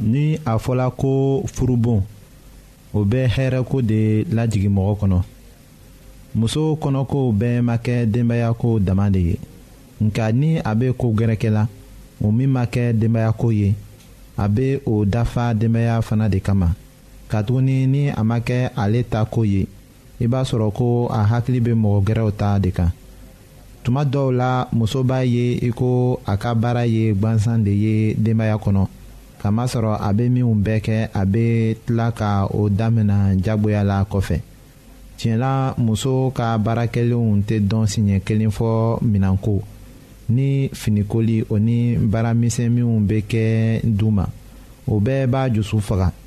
ni a fɔla ko furubon o bɛ hɛrɛko de lajigin mɔgɔ kɔnɔ muso kɔnɔkow bɛɛ ma kɛ denbayako dama de ye nka ni a bɛ ko gɛrɛkɛ la o min ma kɛ denbayako ye a bɛ o dafa denbaya fana de kama katuguni ni a ma kɛ ale ta ko ye i b'a sɔrɔ ko a hakili bɛ mɔgɔ gɛrɛw ta de kan tuma dɔw la muso b'a ye i ko a ka baara ye gwansan de ye denbaya kɔnɔ kamasɔrɔ a bɛ minnu bɛɛ kɛ a bɛ tila ka o damina jagoya la kɔfɛ tiɲɛla muso ka baara kɛlenw tɛ dɔn siɲɛ kelen fɔ minɛnko ni finikoli o ni baara misɛnninw bɛ kɛ du ma o bɛɛ b'a dusu faga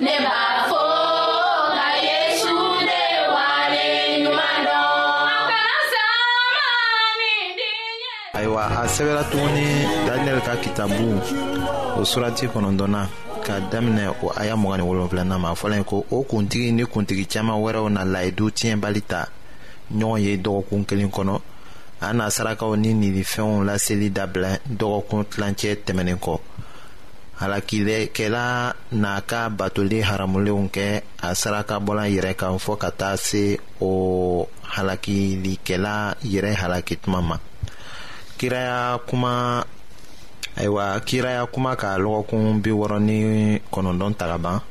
ne b'a fɔ ka yesu de wale ɲuman dɔn a kana sama ni diɲɛ ayiwa a sɛbɛra tuguni daniyɛli ka kitabu o surati kɔnɔntɔnna ka daminɛ o aya mɔgɔ ni wolonfilana ma fɔlɔ ye ko o kuntigi ni kuntigi caman wɛrɛw na layidu tiɲɛbali ta ɲɔgɔn ye dɔgɔkun kelen kɔnɔ a na sarakaw ni nilifɛnw laseli dabila dɔgɔkun tilancɛ tɛmɛnen kɔ halakilɛkɛla n'a ka batoli haramulenw kɛ a sarakabɔlan yɛrɛ kan fɔ ka taa se o halakilikɛla yɛrɛ halaki tuma ma kiraya kuma ayiwa kiraya kuma ka lɔgɔkun bi wɔɔrɔ ni kɔnɔntɔn ta ka ban